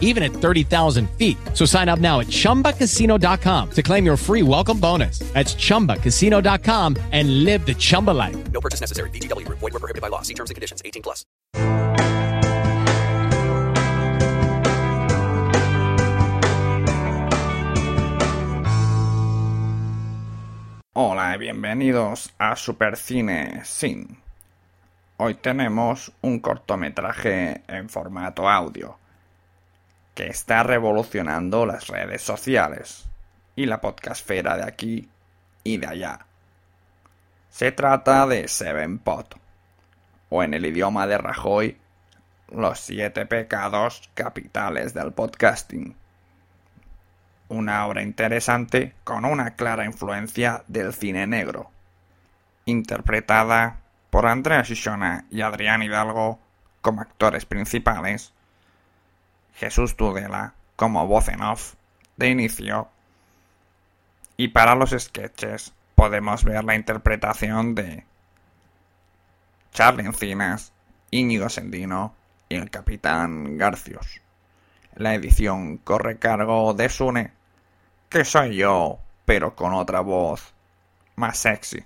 even at 30,000 feet. So sign up now at chumbacasino.com to claim your free welcome bonus. That's chumbacasino.com and live the Chumba life. No purchase necessary. VGW Group. Void were prohibited by law. See terms and conditions. 18 plus. Hola y bienvenidos a Supercine Sin. Hoy tenemos un cortometraje en formato audio que está revolucionando las redes sociales y la podcastfera de aquí y de allá. Se trata de Seven Pot, o en el idioma de Rajoy, los siete pecados capitales del podcasting. Una obra interesante con una clara influencia del cine negro, interpretada por Andrea Shishona y Adrián Hidalgo como actores principales, Jesús Tudela como voz en off de inicio, y para los sketches podemos ver la interpretación de Charlie Encinas, Íñigo Sendino y el Capitán Garcios. La edición corre cargo de Sune, que soy yo, pero con otra voz más sexy.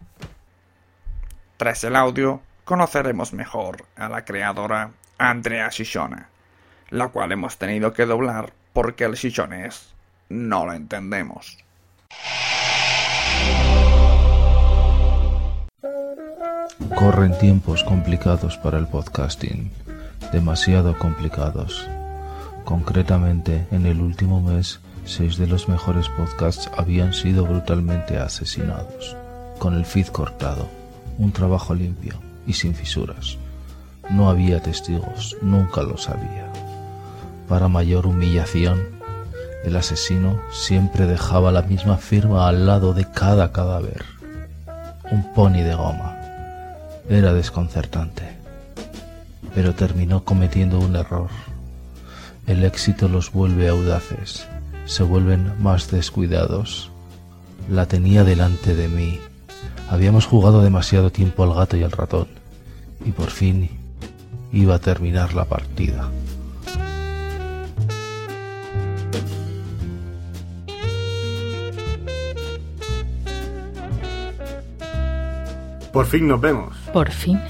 Tras el audio, conoceremos mejor a la creadora Andrea Shishona, la cual hemos tenido que doblar porque el shishonés no lo entendemos. Corren tiempos complicados para el podcasting, demasiado complicados. Concretamente, en el último mes, seis de los mejores podcasts habían sido brutalmente asesinados, con el feed cortado, un trabajo limpio y sin fisuras. No había testigos, nunca los había. Para mayor humillación, el asesino siempre dejaba la misma firma al lado de cada cadáver. Un pony de goma. Era desconcertante. Pero terminó cometiendo un error. El éxito los vuelve audaces, se vuelven más descuidados. La tenía delante de mí. Habíamos jugado demasiado tiempo al gato y al ratón, y por fin iba a terminar la partida. Por fin nos vemos. Por fin.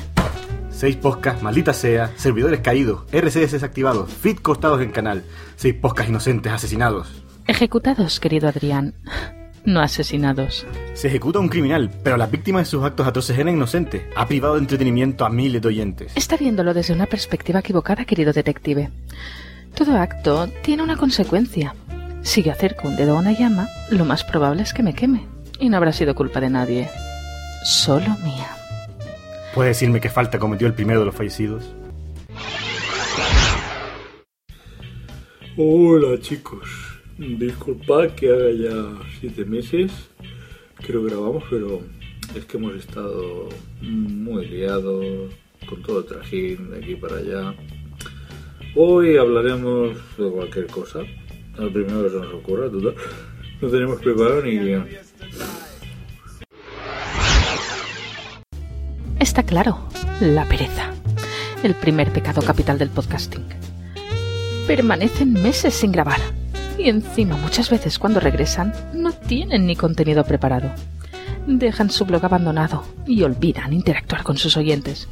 Seis podcasts, maldita sea, servidores caídos, RCS desactivados, feed cortados en canal, seis podcasts inocentes asesinados. Ejecutados, querido Adrián. No asesinados. Se ejecuta un criminal, pero la víctima de sus actos atroces era inocente. Ha privado de entretenimiento a miles de oyentes. Está viéndolo desde una perspectiva equivocada, querido detective. Todo acto tiene una consecuencia. Si yo acerco un dedo a una llama, lo más probable es que me queme. Y no habrá sido culpa de nadie. Solo mía. ¿Puede decirme qué falta cometió el primero de los fallecidos? Hola chicos, disculpad que haga ya siete meses que lo grabamos, pero es que hemos estado muy liados con todo el trajín de aquí para allá. Hoy hablaremos de cualquier cosa, lo primero que se nos ocurra, total. No tenemos preparado ni guion. Está claro, la pereza. El primer pecado capital del podcasting. Permanecen meses sin grabar. Y encima muchas veces cuando regresan no tienen ni contenido preparado. Dejan su blog abandonado y olvidan interactuar con sus oyentes.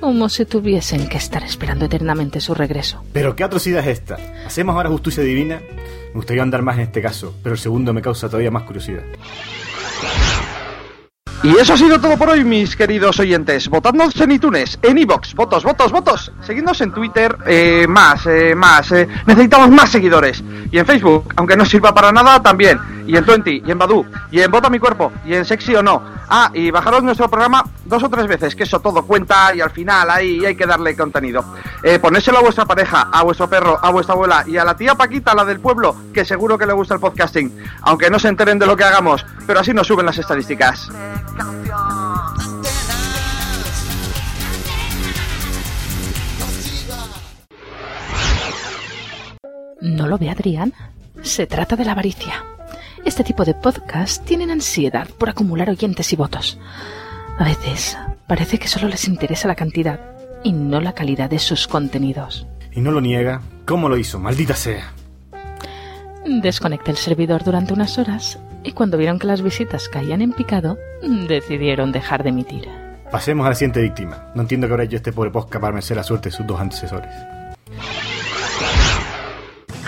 Como si tuviesen que estar esperando eternamente su regreso. ¿Pero qué atrocidad es esta? ¿Hacemos ahora justicia divina? Me gustaría andar más en este caso, pero el segundo me causa todavía más curiosidad. Y eso ha sido todo por hoy, mis queridos oyentes. Votadnos en iTunes, en iBox, votos, votos, votos. Seguidnos en Twitter, eh, más, eh, más. eh, necesitamos más seguidores. Y en Facebook, aunque no sirva para nada, también y en Twenty, y en Badu, y en Vota mi cuerpo, y en Sexy o no. Ah, y bajaros nuestro programa dos o tres veces, que eso todo cuenta y al final ahí hay que darle contenido. Eh, ponéselo a vuestra pareja, a vuestro perro, a vuestra abuela y a la tía Paquita, la del pueblo, que seguro que le gusta el podcasting, aunque no se enteren de lo que hagamos, pero así nos suben las estadísticas. No lo ve Adrián. Se trata de la avaricia. Este tipo de podcast tienen ansiedad por acumular oyentes y votos. A veces parece que solo les interesa la cantidad y no la calidad de sus contenidos. Y no lo niega. ¿Cómo lo hizo? Maldita sea. Desconecté el servidor durante unas horas y cuando vieron que las visitas caían en picado, decidieron dejar de emitir. Pasemos a la siguiente víctima. No entiendo que habrá hecho este pobre podcast para merecer la suerte de sus dos antecesores.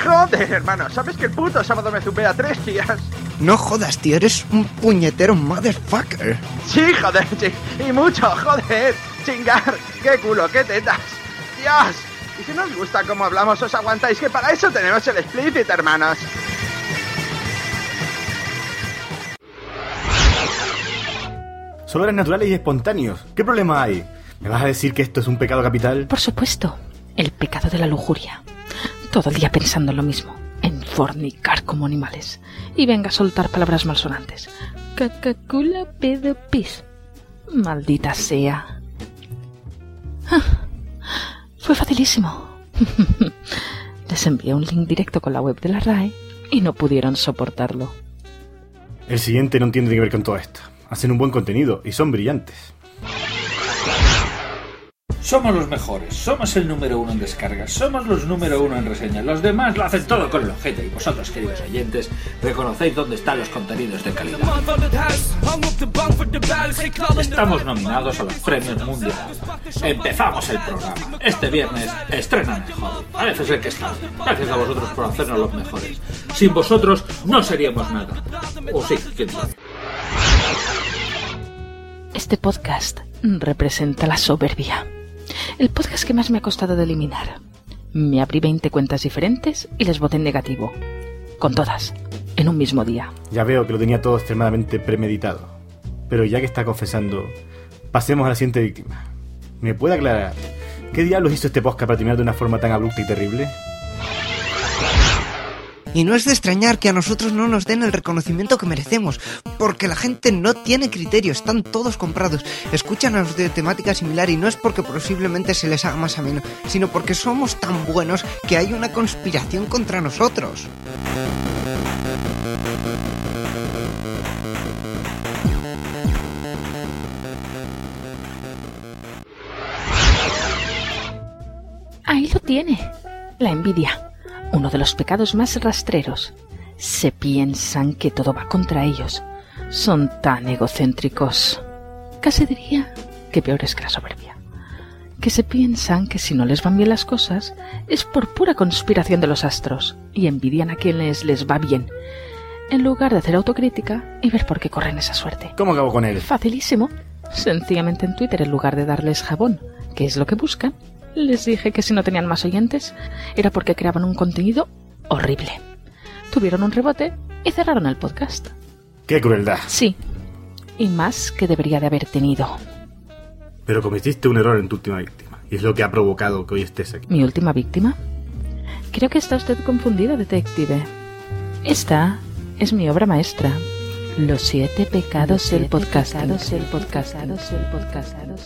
Joder, hermano, ¿sabes que el puto sábado me zumbé a tres días? No jodas, tío, eres un puñetero motherfucker. Sí, joder, sí. Y mucho, joder. Chingar. Qué culo, qué tetas. Dios. Y si no os gusta cómo hablamos, os aguantáis, que para eso tenemos el explicit, hermanos. Solo eran naturales y espontáneos. ¿Qué problema hay? ¿Me vas a decir que esto es un pecado capital? Por supuesto, el pecado de la lujuria. Todo el día pensando en lo mismo, en fornicar como animales. Y venga a soltar palabras malsonantes. Cacacula pedo pis. Maldita sea. Ah, fue facilísimo. Les envié un link directo con la web de la RAE y no pudieron soportarlo. El siguiente no entiende qué ver con todo esto. Hacen un buen contenido y son brillantes. Somos los mejores, somos el número uno en descargas, somos los número uno en reseñas. Los demás lo hacen todo con el ojete y vosotros, queridos oyentes, reconocéis dónde están los contenidos de calidad. Estamos nominados a los premios mundiales. Empezamos el programa. Este viernes estrena mejor. Parece ser que está. Gracias a vosotros por hacernos los mejores. Sin vosotros no seríamos nada. O sí, quién sabe. Este podcast representa la soberbia. El podcast que más me ha costado de eliminar. Me abrí 20 cuentas diferentes y les voté en negativo. Con todas, en un mismo día. Ya veo que lo tenía todo extremadamente premeditado. Pero ya que está confesando, pasemos a la siguiente víctima. ¿Me puede aclarar qué diablos hizo este podcast para terminar de una forma tan abrupta y terrible? Y no es de extrañar que a nosotros no nos den el reconocimiento que merecemos, porque la gente no tiene criterio, están todos comprados, escuchan a los de temática similar y no es porque posiblemente se les haga más ameno, sino porque somos tan buenos que hay una conspiración contra nosotros. Ahí lo tiene. La envidia. De los pecados más rastreros. Se piensan que todo va contra ellos. Son tan egocéntricos. Casi diría que peor es que la soberbia. Que se piensan que si no les van bien las cosas es por pura conspiración de los astros y envidian a quienes les va bien, en lugar de hacer autocrítica y ver por qué corren esa suerte. ¿Cómo acabo con él? Facilísimo. Sencillamente en Twitter, en lugar de darles jabón, que es lo que buscan, les dije que si no tenían más oyentes era porque creaban un contenido horrible. Tuvieron un rebote y cerraron el podcast. ¡Qué crueldad! Sí, y más que debería de haber tenido. Pero cometiste un error en tu última víctima. Y es lo que ha provocado que hoy estés aquí. ¿Mi última víctima? Creo que está usted confundida, detective. Esta es mi obra maestra. Los siete pecados del podcast. el podcast. el podcast.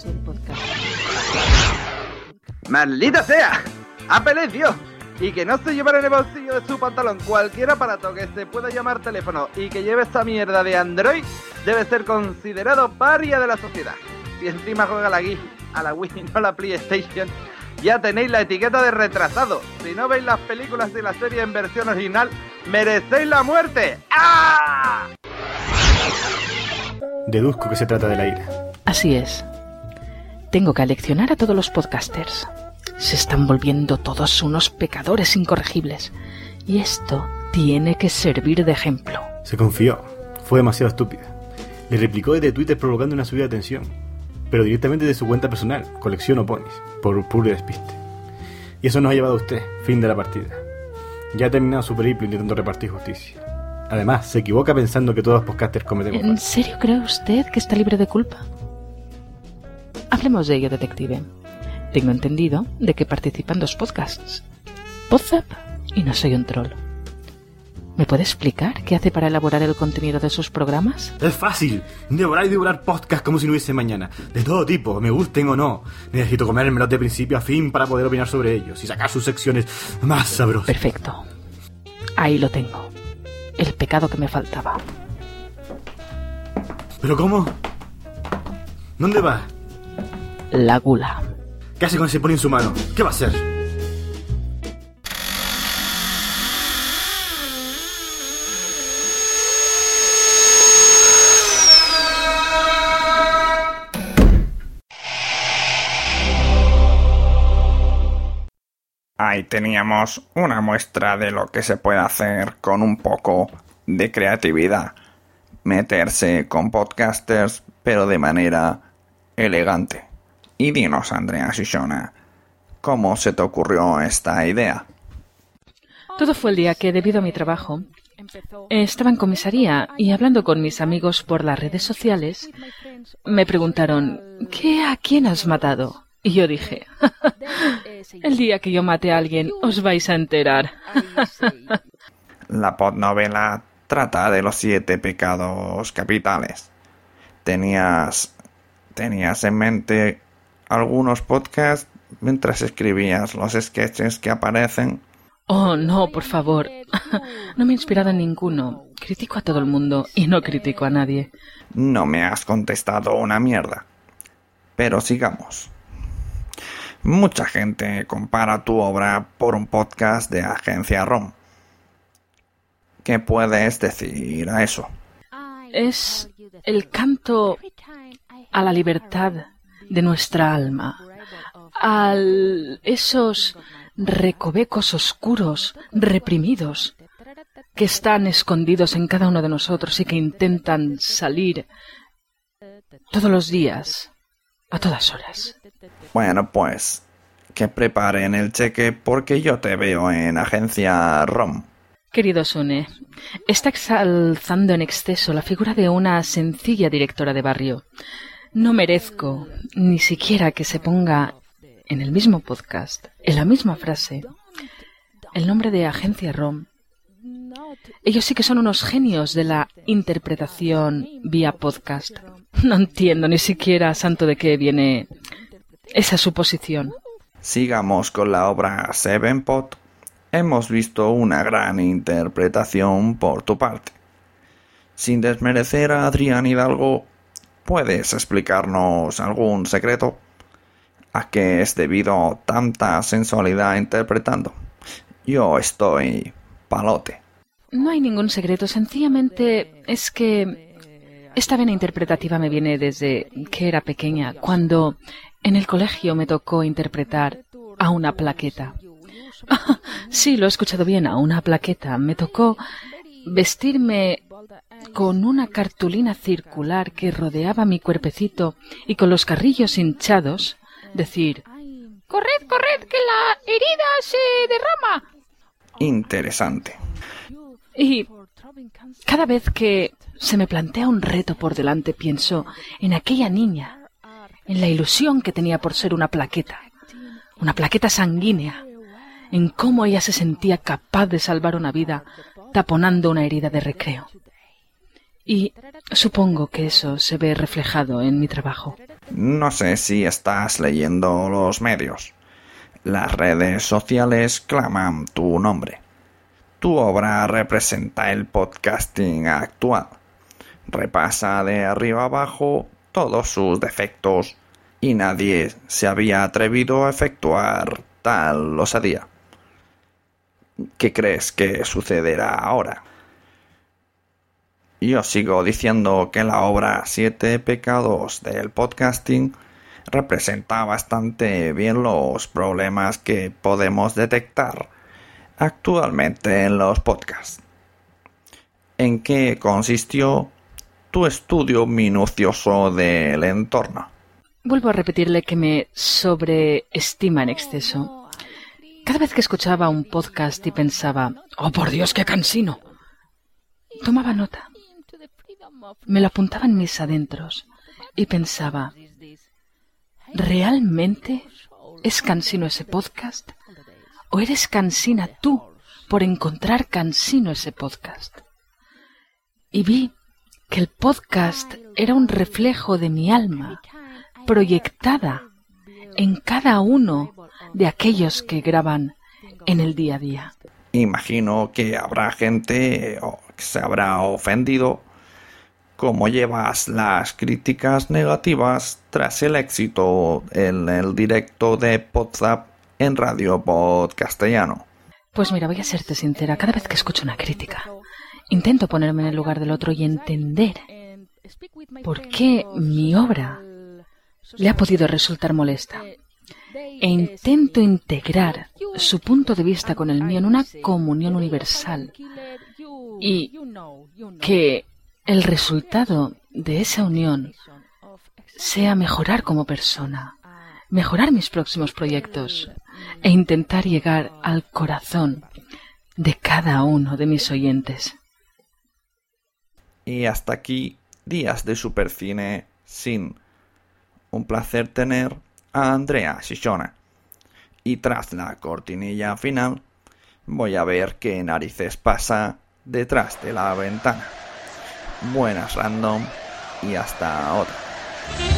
el podcast. ¡Maldita sea! ¡Apple es Dios! Y que no se llevara en el bolsillo de su pantalón cualquier aparato que se pueda llamar teléfono y que lleve esta mierda de Android debe ser considerado paria de la sociedad. Si encima juega la Wii, a la Wii, no a la PlayStation, ya tenéis la etiqueta de retrasado. Si no veis las películas de la serie en versión original, merecéis la muerte. ¡Ah! Deduzco que se trata de la ira. Así es. Tengo que aleccionar a todos los podcasters. Se están volviendo todos unos pecadores incorregibles. Y esto tiene que servir de ejemplo. Se confió. Fue demasiado estúpida. Le replicó desde Twitter provocando una subida de tensión. Pero directamente de su cuenta personal, colección o ponis, por puro despiste. Y eso nos ha llevado a usted, fin de la partida. Ya ha terminado su periplo intentando repartir justicia. Además, se equivoca pensando que todos los podcasters cometemos ¿En faltas. serio cree usted que está libre de culpa? Hablemos de ello, detective. Tengo entendido de que participan dos podcasts. Podzap y No Soy un Troll. ¿Me puede explicar qué hace para elaborar el contenido de sus programas? Es fácil. Devorar y devorar podcast como si no hubiese mañana. De todo tipo, me gusten o no. Necesito comérmelos de principio a fin para poder opinar sobre ellos y sacar sus secciones más sabrosas. Perfecto. Ahí lo tengo. El pecado que me faltaba. ¿Pero cómo? ¿Dónde va? La gula. ¿Qué hace con ese pony en su mano? ¿Qué va a hacer? Ahí teníamos una muestra de lo que se puede hacer con un poco de creatividad. Meterse con podcasters, pero de manera elegante. Y dinos, Andrea Shishona, ¿cómo se te ocurrió esta idea? Todo fue el día que, debido a mi trabajo, estaba en comisaría y hablando con mis amigos por las redes sociales, me preguntaron, ¿qué a quién has matado? Y yo dije, el día que yo mate a alguien os vais a enterar. La podnovela trata de los siete pecados capitales. ¿Tenías, tenías en mente algunos podcasts mientras escribías los sketches que aparecen? Oh, no, por favor. No me he inspirado en ninguno. Critico a todo el mundo y no critico a nadie. No me has contestado una mierda. Pero sigamos. Mucha gente compara tu obra por un podcast de Agencia ROM. ¿Qué puedes decir a eso? Es el canto a la libertad de nuestra alma, a esos recovecos oscuros, reprimidos, que están escondidos en cada uno de nosotros y que intentan salir todos los días, a todas horas. Bueno, pues que preparen el cheque porque yo te veo en agencia ROM. Querido Sune, está exalzando en exceso la figura de una sencilla directora de barrio. No merezco ni siquiera que se ponga en el mismo podcast, en la misma frase, el nombre de agencia ROM. Ellos sí que son unos genios de la interpretación vía podcast. No entiendo ni siquiera santo de qué viene esa suposición. Sigamos con la obra Seven Pot. Hemos visto una gran interpretación por tu parte. Sin desmerecer a Adrián Hidalgo, ¿puedes explicarnos algún secreto? ¿A qué es debido tanta sensualidad interpretando? Yo estoy palote. No hay ningún secreto, sencillamente es que esta vena interpretativa me viene desde que era pequeña, cuando en el colegio me tocó interpretar a una plaqueta. sí, lo he escuchado bien, a una plaqueta. Me tocó vestirme con una cartulina circular que rodeaba mi cuerpecito y con los carrillos hinchados decir Corred, corred, que la herida se derrama. Interesante. Y cada vez que se me plantea un reto por delante pienso en aquella niña en la ilusión que tenía por ser una plaqueta, una plaqueta sanguínea, en cómo ella se sentía capaz de salvar una vida taponando una herida de recreo. Y supongo que eso se ve reflejado en mi trabajo. No sé si estás leyendo los medios. Las redes sociales claman tu nombre. Tu obra representa el podcasting actual. Repasa de arriba abajo todos sus defectos y nadie se había atrevido a efectuar tal osadía. ¿Qué crees que sucederá ahora? Yo sigo diciendo que la obra Siete pecados del podcasting representa bastante bien los problemas que podemos detectar actualmente en los podcasts. ¿En qué consistió tu estudio minucioso del entorno? Vuelvo a repetirle que me sobreestima en exceso. Cada vez que escuchaba un podcast y pensaba, oh por Dios, qué cansino, tomaba nota. Me lo apuntaba en mis adentros y pensaba, ¿realmente es cansino ese podcast? ¿O eres cansina tú por encontrar cansino ese podcast? Y vi que el podcast era un reflejo de mi alma, proyectada en cada uno de aquellos que graban en el día a día. Imagino que habrá gente o que se habrá ofendido cómo llevas las críticas negativas tras el éxito en el directo de WhatsApp en Radio Pod Castellano. Pues mira, voy a serte sincera, cada vez que escucho una crítica, intento ponerme en el lugar del otro y entender por qué mi obra le ha podido resultar molesta. E intento integrar su punto de vista con el mío en una comunión universal. Y que el resultado de esa unión sea mejorar como persona, mejorar mis próximos proyectos e intentar llegar al corazón de cada uno de mis oyentes. Y hasta aquí Días de Supercine sin un placer tener a Andrea Shishona. Y tras la cortinilla final, voy a ver qué narices pasa detrás de la ventana. Buenas random y hasta otra.